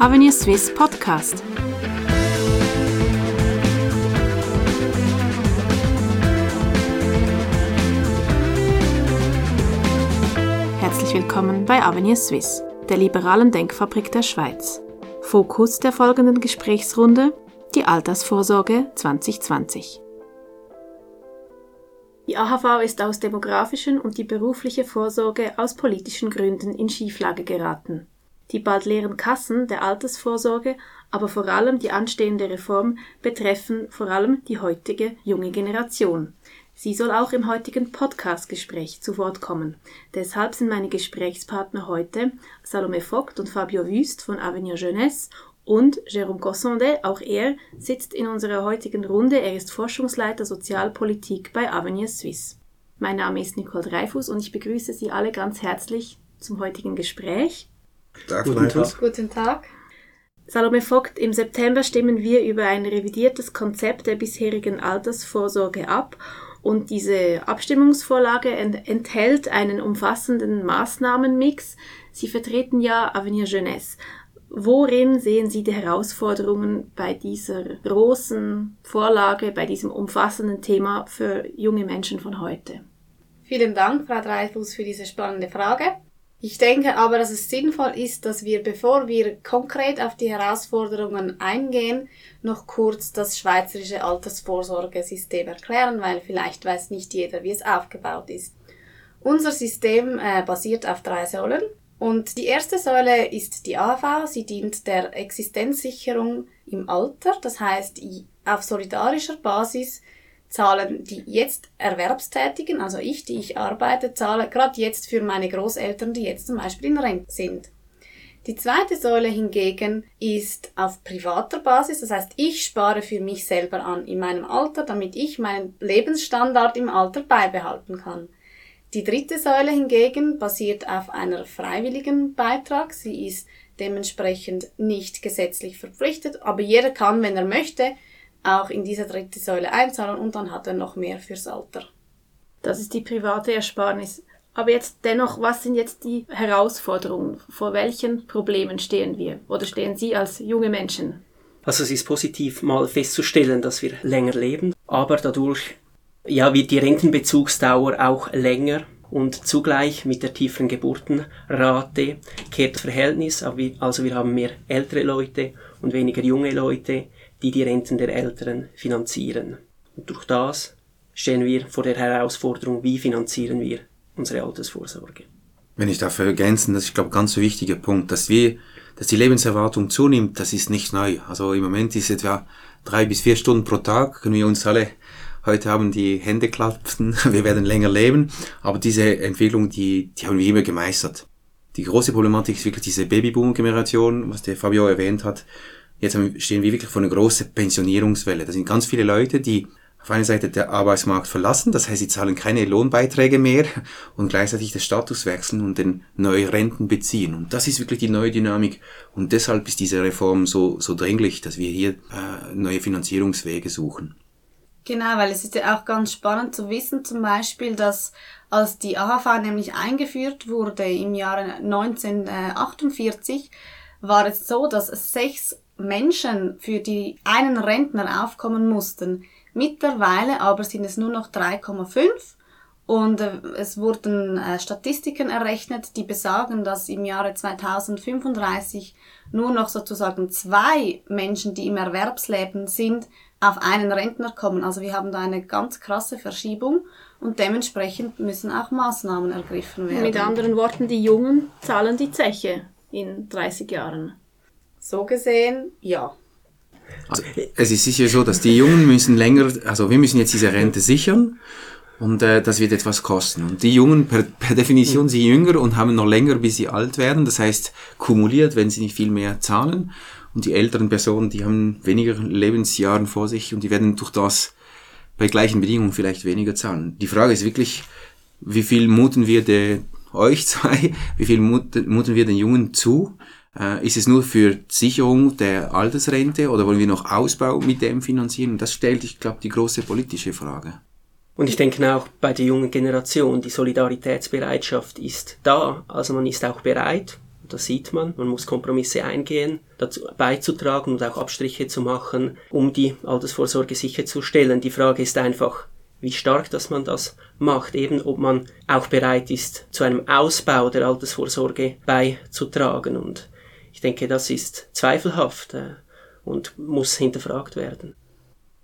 Avenir Swiss Podcast. Herzlich willkommen bei Avenir Swiss, der liberalen Denkfabrik der Schweiz. Fokus der folgenden Gesprächsrunde die Altersvorsorge 2020. Die AHV ist aus demografischen und die berufliche Vorsorge aus politischen Gründen in Schieflage geraten. Die bald leeren Kassen der Altersvorsorge, aber vor allem die anstehende Reform betreffen vor allem die heutige junge Generation. Sie soll auch im heutigen Podcast-Gespräch zu Wort kommen. Deshalb sind meine Gesprächspartner heute Salome Vogt und Fabio Wüst von Avenir Jeunesse und Jérôme Cossondet, auch er, sitzt in unserer heutigen Runde. Er ist Forschungsleiter Sozialpolitik bei Avenir Suisse. Mein Name ist Nicole Dreifuß und ich begrüße Sie alle ganz herzlich zum heutigen Gespräch. Tag, Guten Tag. Guten Tag. Salome Vogt, im September stimmen wir über ein revidiertes Konzept der bisherigen Altersvorsorge ab und diese Abstimmungsvorlage enthält einen umfassenden Maßnahmenmix. Sie vertreten ja Avenir Jeunesse. Worin sehen Sie die Herausforderungen bei dieser großen Vorlage, bei diesem umfassenden Thema für junge Menschen von heute? Vielen Dank, Frau Dreifuß, für diese spannende Frage. Ich denke aber, dass es sinnvoll ist, dass wir, bevor wir konkret auf die Herausforderungen eingehen, noch kurz das schweizerische Altersvorsorgesystem erklären, weil vielleicht weiß nicht jeder, wie es aufgebaut ist. Unser System äh, basiert auf drei Säulen. Und die erste Säule ist die AV. Sie dient der Existenzsicherung im Alter. Das heißt, auf solidarischer Basis zahlen die jetzt Erwerbstätigen, also ich, die ich arbeite, zahle gerade jetzt für meine Großeltern, die jetzt zum Beispiel in Rente sind. Die zweite Säule hingegen ist auf privater Basis, das heißt, ich spare für mich selber an in meinem Alter, damit ich meinen Lebensstandard im Alter beibehalten kann. Die dritte Säule hingegen basiert auf einer freiwilligen Beitrag. Sie ist dementsprechend nicht gesetzlich verpflichtet, aber jeder kann, wenn er möchte, auch in diese dritte Säule einzahlen und dann hat er noch mehr fürs Alter. Das ist die private Ersparnis. Aber jetzt dennoch, was sind jetzt die Herausforderungen? Vor welchen Problemen stehen wir oder stehen Sie als junge Menschen? Also es ist positiv mal festzustellen, dass wir länger leben, aber dadurch ja, wird die Rentenbezugsdauer auch länger und zugleich mit der tieferen Geburtenrate kehrt das Verhältnis, also wir haben mehr ältere Leute und weniger junge Leute, die die Renten der Älteren finanzieren. Und durch das stehen wir vor der Herausforderung, wie finanzieren wir unsere Altersvorsorge. Wenn ich dafür ergänzen, das ist, glaube ich, ganz so wichtiger Punkt, dass wir, dass die Lebenserwartung zunimmt, das ist nicht neu. Also im Moment ist etwa drei bis vier Stunden pro Tag, können wir uns alle Heute haben die Hände klapsen, wir werden länger leben, aber diese Entwicklung, die, die haben wir immer gemeistert. Die große Problematik ist wirklich diese Babyboom-Generation, was der Fabio erwähnt hat. Jetzt stehen wir wirklich vor einer großen Pensionierungswelle. Da sind ganz viele Leute, die auf einer Seite der Arbeitsmarkt verlassen, das heißt, sie zahlen keine Lohnbeiträge mehr und gleichzeitig den Status wechseln und den neue Renten beziehen. Und das ist wirklich die neue Dynamik und deshalb ist diese Reform so, so dringlich, dass wir hier äh, neue Finanzierungswege suchen. Genau, weil es ist ja auch ganz spannend zu wissen, zum Beispiel, dass als die AHV nämlich eingeführt wurde im Jahre 1948, war es so, dass sechs Menschen für die einen Rentner aufkommen mussten. Mittlerweile aber sind es nur noch 3,5 und äh, es wurden äh, Statistiken errechnet, die besagen, dass im Jahre 2035 nur noch sozusagen zwei Menschen, die im Erwerbsleben sind, auf einen Rentner kommen. Also wir haben da eine ganz krasse Verschiebung und dementsprechend müssen auch Maßnahmen ergriffen werden. Mit anderen Worten, die Jungen zahlen die Zeche in 30 Jahren. So gesehen, ja. Also, es ist sicher so, dass die Jungen müssen länger, also wir müssen jetzt diese Rente sichern und äh, das wird etwas kosten. Und die Jungen per, per Definition sind jünger und haben noch länger, bis sie alt werden. Das heißt, kumuliert, wenn sie nicht viel mehr zahlen. Und die älteren Personen, die haben weniger Lebensjahren vor sich und die werden durch das bei gleichen Bedingungen vielleicht weniger zahlen. Die Frage ist wirklich, wie viel muten wir de, euch zwei, wie viel muten, muten wir den Jungen zu? Äh, ist es nur für Sicherung der Altersrente oder wollen wir noch Ausbau mit dem finanzieren? Das stellt, ich glaube, die große politische Frage. Und ich denke auch bei der jungen Generation, die Solidaritätsbereitschaft ist da. Also man ist auch bereit, Das sieht man. Man muss Kompromisse eingehen, dazu beizutragen und auch Abstriche zu machen, um die Altersvorsorge sicherzustellen. Die Frage ist einfach, wie stark, dass man das macht, eben ob man auch bereit ist, zu einem Ausbau der Altersvorsorge beizutragen. Und ich denke, das ist zweifelhaft äh, und muss hinterfragt werden.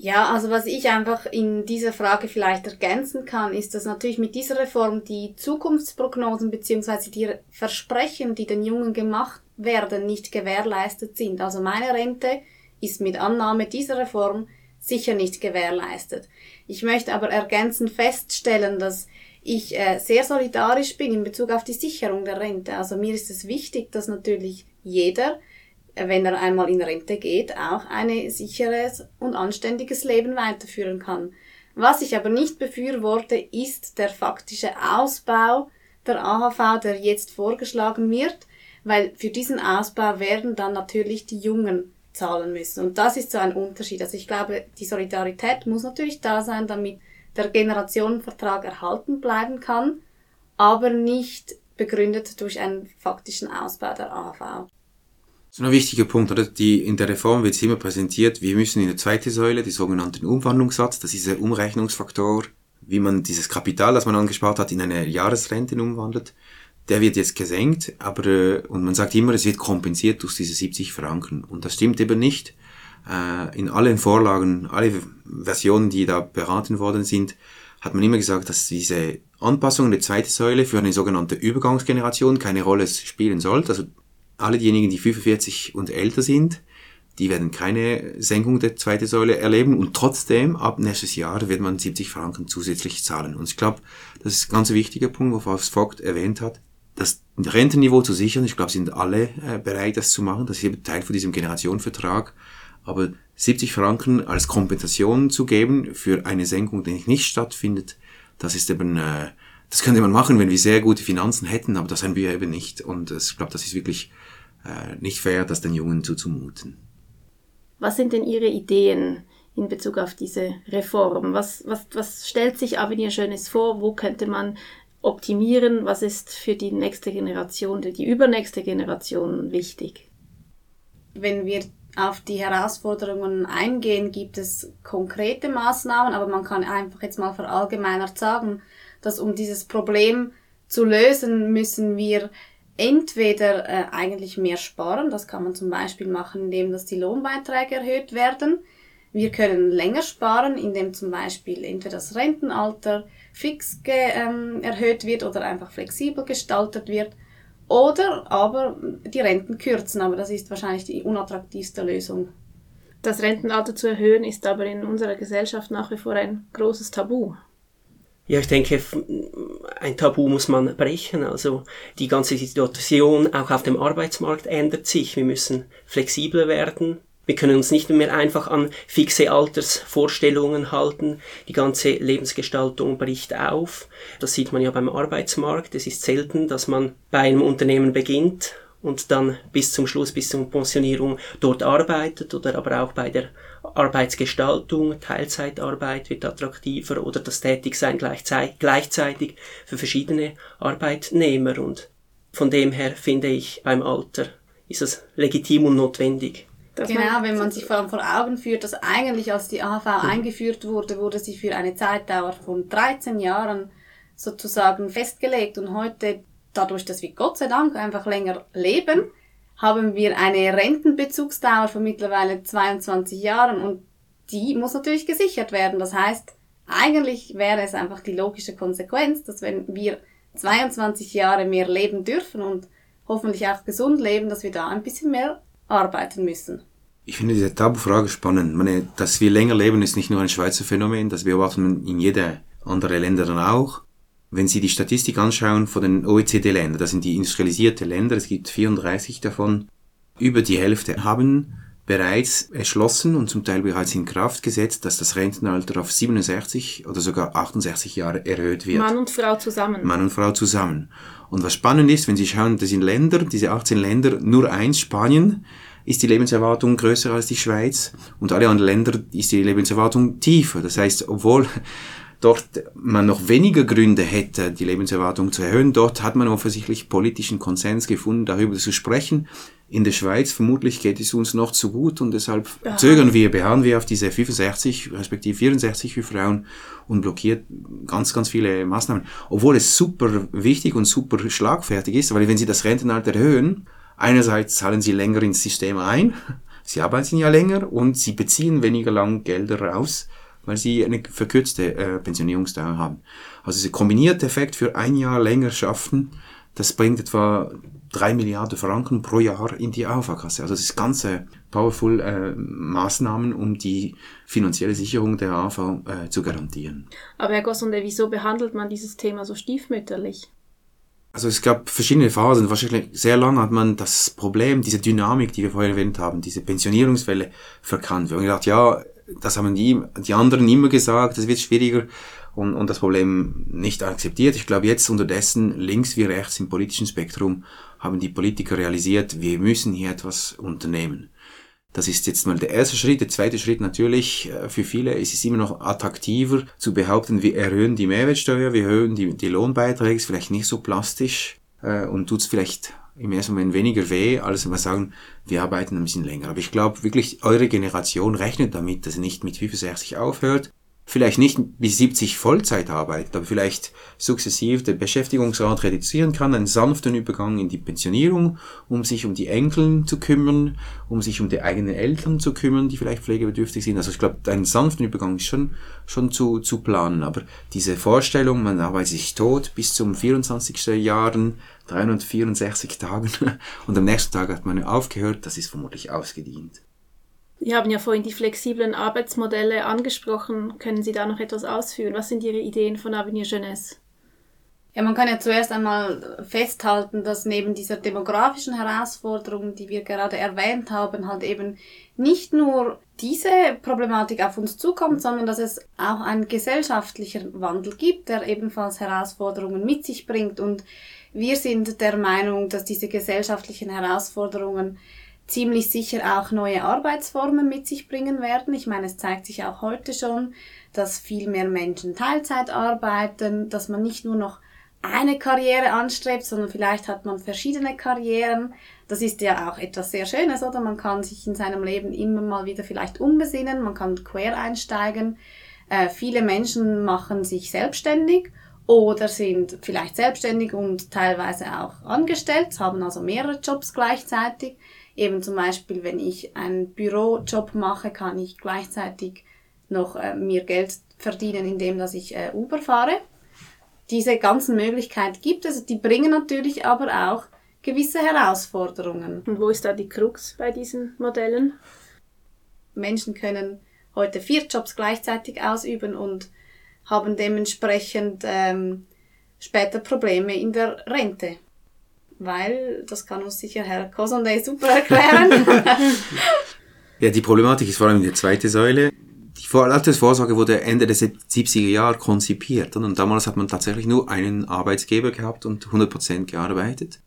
Ja, also was ich einfach in dieser Frage vielleicht ergänzen kann, ist, dass natürlich mit dieser Reform die Zukunftsprognosen beziehungsweise die Versprechen, die den Jungen gemacht werden, nicht gewährleistet sind. Also meine Rente ist mit Annahme dieser Reform sicher nicht gewährleistet. Ich möchte aber ergänzend feststellen, dass ich äh, sehr solidarisch bin in Bezug auf die Sicherung der Rente. Also mir ist es wichtig, dass natürlich jeder wenn er einmal in Rente geht, auch ein sicheres und anständiges Leben weiterführen kann. Was ich aber nicht befürworte, ist der faktische Ausbau der AHV, der jetzt vorgeschlagen wird, weil für diesen Ausbau werden dann natürlich die Jungen zahlen müssen. Und das ist so ein Unterschied. Also ich glaube, die Solidarität muss natürlich da sein, damit der Generationenvertrag erhalten bleiben kann, aber nicht begründet durch einen faktischen Ausbau der AHV. So ein wichtiger Punkt, oder? Die, in der Reform wird es immer präsentiert, wir müssen in der zweiten Säule, die sogenannten Umwandlungssatz, das ist der Umrechnungsfaktor, wie man dieses Kapital, das man angespart hat, in eine Jahresrente umwandelt, der wird jetzt gesenkt, aber, äh, und man sagt immer, es wird kompensiert durch diese 70 Franken. Und das stimmt eben nicht. Äh, in allen Vorlagen, alle Versionen, die da beraten worden sind, hat man immer gesagt, dass diese Anpassung in der zweiten Säule für eine sogenannte Übergangsgeneration keine Rolle spielen sollte. Also alle diejenigen, die 45 und älter sind, die werden keine Senkung der zweiten Säule erleben und trotzdem ab nächstes Jahr wird man 70 Franken zusätzlich zahlen. Und ich glaube, das ist ein ganz wichtiger Punkt, was Vogt erwähnt hat, das Rentenniveau zu sichern. Ich glaube, sind alle äh, bereit, das zu machen. Das ist eben Teil von diesem Generationenvertrag. Aber 70 Franken als Kompensation zu geben für eine Senkung, die nicht stattfindet, das ist eben, äh, das könnte man machen, wenn wir sehr gute Finanzen hätten, aber das haben wir eben nicht. Und ich glaube, das ist wirklich äh, nicht fair, das den Jungen zuzumuten. Was sind denn Ihre Ideen in Bezug auf diese Reform? Was, was, was stellt sich Avenir Schönes vor? Wo könnte man optimieren? Was ist für die nächste Generation, die übernächste Generation wichtig? Wenn wir auf die Herausforderungen eingehen, gibt es konkrete Maßnahmen, aber man kann einfach jetzt mal verallgemeinert sagen, dass um dieses Problem zu lösen, müssen wir entweder äh, eigentlich mehr sparen, das kann man zum Beispiel machen, indem dass die Lohnbeiträge erhöht werden. Wir können länger sparen, indem zum Beispiel entweder das Rentenalter fix ähm, erhöht wird oder einfach flexibel gestaltet wird. Oder aber die Renten kürzen, aber das ist wahrscheinlich die unattraktivste Lösung. Das Rentenalter zu erhöhen ist aber in unserer Gesellschaft nach wie vor ein großes Tabu. Ja, ich denke, ein Tabu muss man brechen. Also die ganze Situation auch auf dem Arbeitsmarkt ändert sich. Wir müssen flexibler werden. Wir können uns nicht mehr einfach an fixe Altersvorstellungen halten. Die ganze Lebensgestaltung bricht auf. Das sieht man ja beim Arbeitsmarkt. Es ist selten, dass man bei einem Unternehmen beginnt und dann bis zum Schluss, bis zur Pensionierung dort arbeitet oder aber auch bei der Arbeitsgestaltung, Teilzeitarbeit wird attraktiver oder das Tätigsein gleichzeitig für verschiedene Arbeitnehmer und von dem her finde ich beim Alter ist es legitim und notwendig. Genau, wenn man sich vor allem vor Augen führt, dass eigentlich als die AHV mhm. eingeführt wurde, wurde sie für eine Zeitdauer von 13 Jahren sozusagen festgelegt und heute dadurch, dass wir Gott sei Dank einfach länger leben, haben wir eine Rentenbezugsdauer von mittlerweile 22 Jahren und die muss natürlich gesichert werden. Das heißt, eigentlich wäre es einfach die logische Konsequenz, dass wenn wir 22 Jahre mehr leben dürfen und hoffentlich auch gesund leben, dass wir da ein bisschen mehr arbeiten müssen. Ich finde diese Tabufrage spannend. meine, dass wir länger leben, ist nicht nur ein Schweizer Phänomen, das beobachten in jeder andere Länder dann auch. Wenn Sie die Statistik anschauen von den OECD-Ländern, das sind die industrialisierten Länder, es gibt 34 davon, über die Hälfte haben bereits erschlossen und zum Teil bereits in Kraft gesetzt, dass das Rentenalter auf 67 oder sogar 68 Jahre erhöht wird. Mann und Frau zusammen. Mann und Frau zusammen. Und was spannend ist, wenn Sie schauen, das sind Länder, diese 18 Länder, nur eins, Spanien, ist die Lebenserwartung größer als die Schweiz und alle anderen Länder ist die Lebenserwartung tiefer. Das heißt, obwohl dort man noch weniger Gründe hätte, die Lebenserwartung zu erhöhen, dort hat man offensichtlich politischen Konsens gefunden, darüber zu sprechen. In der Schweiz vermutlich geht es uns noch zu gut und deshalb ja. zögern wir, beharren wir auf diese 65 respektive 64 für Frauen und blockiert ganz, ganz viele Maßnahmen. Obwohl es super wichtig und super schlagfertig ist, weil wenn Sie das Rentenalter erhöhen, einerseits zahlen Sie länger ins System ein, Sie arbeiten ja länger und Sie beziehen weniger lang Gelder raus, weil Sie eine verkürzte äh, Pensionierungsdauer haben. Also dieser kombinierte Effekt für ein Jahr länger schaffen, das bringt etwa drei Milliarden Franken pro Jahr in die AHV-Kasse. Also das ist ganze powerful äh, Maßnahmen, um die finanzielle Sicherung der AHV äh, zu garantieren. Aber Herr Gossonde, wieso behandelt man dieses Thema so stiefmütterlich? Also es gab verschiedene Phasen. Wahrscheinlich sehr lange hat man das Problem, diese Dynamik, die wir vorher erwähnt haben, diese Pensionierungswelle verkannt. Wir haben gedacht, ja, das haben die, die anderen immer gesagt, das wird schwieriger und, und das Problem nicht akzeptiert. Ich glaube, jetzt unterdessen, links wie rechts im politischen Spektrum, haben die Politiker realisiert, wir müssen hier etwas unternehmen. Das ist jetzt mal der erste Schritt. Der zweite Schritt natürlich, äh, für viele ist es immer noch attraktiver zu behaupten, wir erhöhen die Mehrwertsteuer, wir erhöhen die, die Lohnbeiträge, ist vielleicht nicht so plastisch äh, und tut es vielleicht im ersten Moment weniger weh, als wenn wir sagen, wir arbeiten ein bisschen länger. Aber ich glaube wirklich, eure Generation rechnet damit, dass ihr nicht mit 65 aufhört, vielleicht nicht bis 70 Vollzeit arbeitet, aber vielleicht sukzessiv den Beschäftigungsrat reduzieren kann, einen sanften Übergang in die Pensionierung, um sich um die Enkeln zu kümmern, um sich um die eigenen Eltern zu kümmern, die vielleicht pflegebedürftig sind. Also ich glaube, einen sanften Übergang ist schon, schon zu, zu planen. Aber diese Vorstellung, man arbeitet sich tot bis zum 24. Jahren, 364 Tagen und am nächsten Tag hat man aufgehört, das ist vermutlich ausgedient. Sie haben ja vorhin die flexiblen Arbeitsmodelle angesprochen. Können Sie da noch etwas ausführen? Was sind Ihre Ideen von Avenir Jeunesse? Ja, man kann ja zuerst einmal festhalten, dass neben dieser demografischen Herausforderung, die wir gerade erwähnt haben, halt eben nicht nur diese Problematik auf uns zukommt, sondern dass es auch einen gesellschaftlichen Wandel gibt, der ebenfalls Herausforderungen mit sich bringt. Und wir sind der Meinung, dass diese gesellschaftlichen Herausforderungen ziemlich sicher auch neue Arbeitsformen mit sich bringen werden. Ich meine, es zeigt sich auch heute schon, dass viel mehr Menschen Teilzeit arbeiten, dass man nicht nur noch eine Karriere anstrebt, sondern vielleicht hat man verschiedene Karrieren. Das ist ja auch etwas sehr Schönes, oder? Man kann sich in seinem Leben immer mal wieder vielleicht umbesinnen, man kann quer einsteigen. Äh, viele Menschen machen sich selbstständig oder sind vielleicht selbstständig und teilweise auch angestellt, haben also mehrere Jobs gleichzeitig. Eben zum Beispiel, wenn ich einen Bürojob mache, kann ich gleichzeitig noch äh, mir Geld verdienen, indem dass ich äh, Uber fahre. Diese ganzen Möglichkeiten gibt es, die bringen natürlich aber auch gewisse Herausforderungen. Und wo ist da die Krux bei diesen Modellen? Menschen können heute vier Jobs gleichzeitig ausüben und haben dementsprechend ähm, später Probleme in der Rente weil das kann uns sicher Herr Kosonday super erklären. ja, die Problematik ist vor allem die zweite Säule. Die Altersvorsorge wurde Ende der 70er Jahre konzipiert und damals hat man tatsächlich nur einen Arbeitsgeber gehabt und 100% gearbeitet.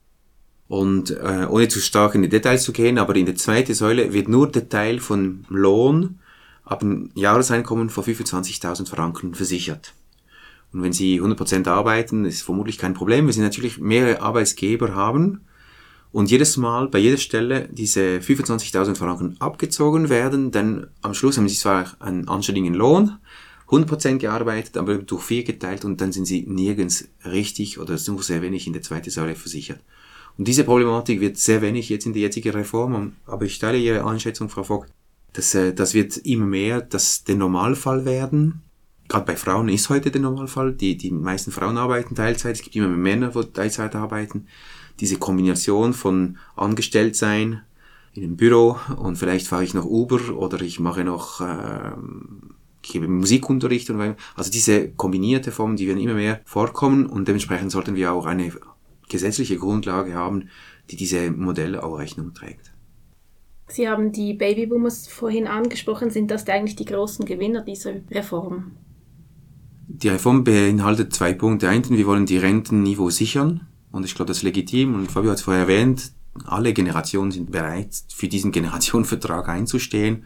Und äh, ohne zu stark in die Details zu gehen, aber in der zweiten Säule wird nur der Teil von Lohn ab einem Jahreseinkommen von 25.000 Franken versichert. Und wenn Sie 100% arbeiten, ist vermutlich kein Problem, weil Sie natürlich mehrere Arbeitsgeber haben und jedes Mal bei jeder Stelle diese 25.000 Franken abgezogen werden, dann am Schluss haben Sie zwar einen anständigen Lohn, 100% gearbeitet, aber durch vier geteilt und dann sind Sie nirgends richtig oder nur sehr wenig in der zweiten Säule versichert. Und diese Problematik wird sehr wenig jetzt in der jetzigen Reform, aber ich teile Ihre Einschätzung, Frau Vogt, dass äh, das wird immer mehr das der Normalfall werden gerade bei Frauen ist heute der Normalfall. Die, die meisten Frauen arbeiten Teilzeit. Es gibt immer mehr Männer, die Teilzeit arbeiten. Diese Kombination von Angestelltsein in einem Büro und vielleicht fahre ich noch Uber oder ich mache noch, äh, gebe Musikunterricht und also diese kombinierte Form, die werden immer mehr vorkommen und dementsprechend sollten wir auch eine gesetzliche Grundlage haben, die diese Modelle auch Rechnung trägt. Sie haben die Babyboomers vorhin angesprochen. Sind das eigentlich die großen Gewinner dieser Reform? Die Reform beinhaltet zwei Punkte. Einen, wir wollen die Rentenniveau sichern. Und ich glaube, das ist legitim. Und Fabio hat es vorher erwähnt, alle Generationen sind bereit, für diesen Generationenvertrag einzustehen.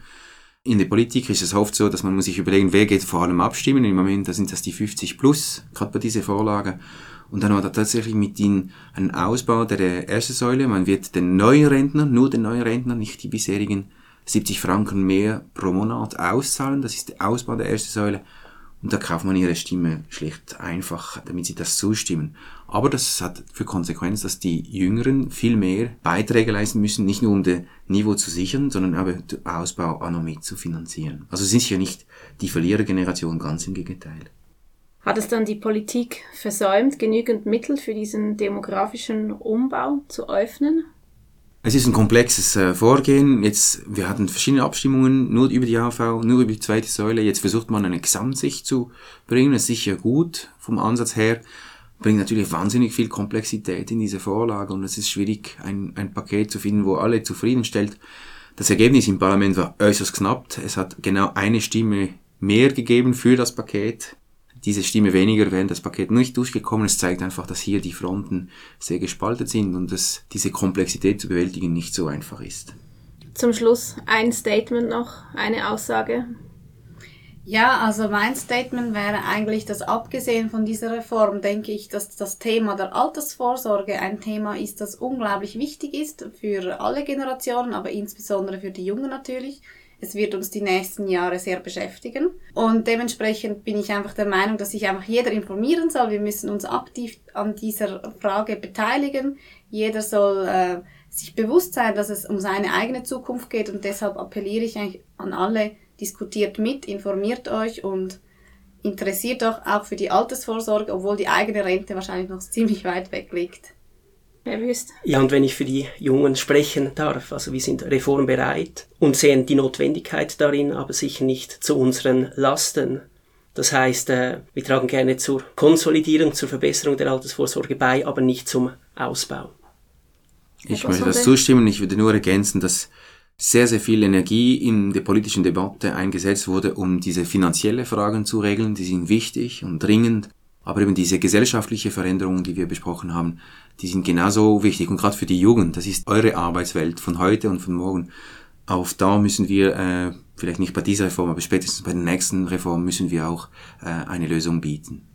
in der Politik ist es oft so, dass man muss sich überlegen, wer geht vor allem abstimmen. Im Moment, da sind das die 50 plus, gerade bei dieser Vorlage. Und dann hat er tatsächlich mit ihnen einen Ausbau der ersten Säule. Man wird den neuen Rentnern, nur den neuen Rentnern, nicht die bisherigen 70 Franken mehr pro Monat auszahlen. Das ist der Ausbau der ersten Säule. Und da kauft man ihre Stimme schlicht einfach, damit sie das zustimmen. Aber das hat für Konsequenz, dass die Jüngeren viel mehr Beiträge leisten müssen, nicht nur um das Niveau zu sichern, sondern aber den Ausbau auch noch mit zu finanzieren. Also sind ja nicht die Verlierergeneration, ganz im Gegenteil. Hat es dann die Politik versäumt, genügend Mittel für diesen demografischen Umbau zu öffnen? Es ist ein komplexes äh, Vorgehen. Jetzt, wir hatten verschiedene Abstimmungen, nur über die AV, nur über die zweite Säule. Jetzt versucht man eine Gesamtsicht zu bringen. Das ist sicher gut vom Ansatz her. Bringt natürlich wahnsinnig viel Komplexität in diese Vorlage und es ist schwierig, ein, ein Paket zu finden, wo alle zufriedenstellt. Das Ergebnis im Parlament war äußerst knapp. Es hat genau eine Stimme mehr gegeben für das Paket diese Stimme weniger wären das Paket nicht durchgekommen. Es zeigt einfach, dass hier die Fronten sehr gespalten sind und dass diese Komplexität zu bewältigen nicht so einfach ist. Zum Schluss ein Statement noch, eine Aussage. Ja, also mein Statement wäre eigentlich, dass abgesehen von dieser Reform denke ich, dass das Thema der Altersvorsorge ein Thema ist, das unglaublich wichtig ist für alle Generationen, aber insbesondere für die Jungen natürlich. Es wird uns die nächsten Jahre sehr beschäftigen. Und dementsprechend bin ich einfach der Meinung, dass sich einfach jeder informieren soll. Wir müssen uns aktiv an dieser Frage beteiligen. Jeder soll äh, sich bewusst sein, dass es um seine eigene Zukunft geht. Und deshalb appelliere ich eigentlich an alle, diskutiert mit, informiert euch und interessiert euch auch für die Altersvorsorge, obwohl die eigene Rente wahrscheinlich noch ziemlich weit weg liegt. Wüst. Ja, und wenn ich für die Jungen sprechen darf, also wir sind reformbereit und sehen die Notwendigkeit darin, aber sicher nicht zu unseren Lasten. Das heißt, äh, wir tragen gerne zur Konsolidierung, zur Verbesserung der Altersvorsorge bei, aber nicht zum Ausbau. Ich möchte das zustimmen. Ich würde nur ergänzen, dass sehr, sehr viel Energie in der politischen Debatte eingesetzt wurde, um diese finanzielle Fragen zu regeln. Die sind wichtig und dringend. Aber eben diese gesellschaftliche Veränderungen, die wir besprochen haben, die sind genauso wichtig. Und gerade für die Jugend, das ist eure Arbeitswelt von heute und von morgen. Auf da müssen wir, äh, vielleicht nicht bei dieser Reform, aber spätestens bei der nächsten Reform müssen wir auch äh, eine Lösung bieten.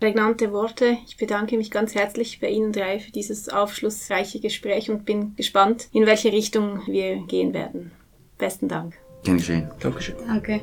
Prägnante Worte. Ich bedanke mich ganz herzlich bei Ihnen drei für dieses aufschlussreiche Gespräch und bin gespannt, in welche Richtung wir gehen werden. Besten Dank. Gern geschehen. Dankeschön. Danke.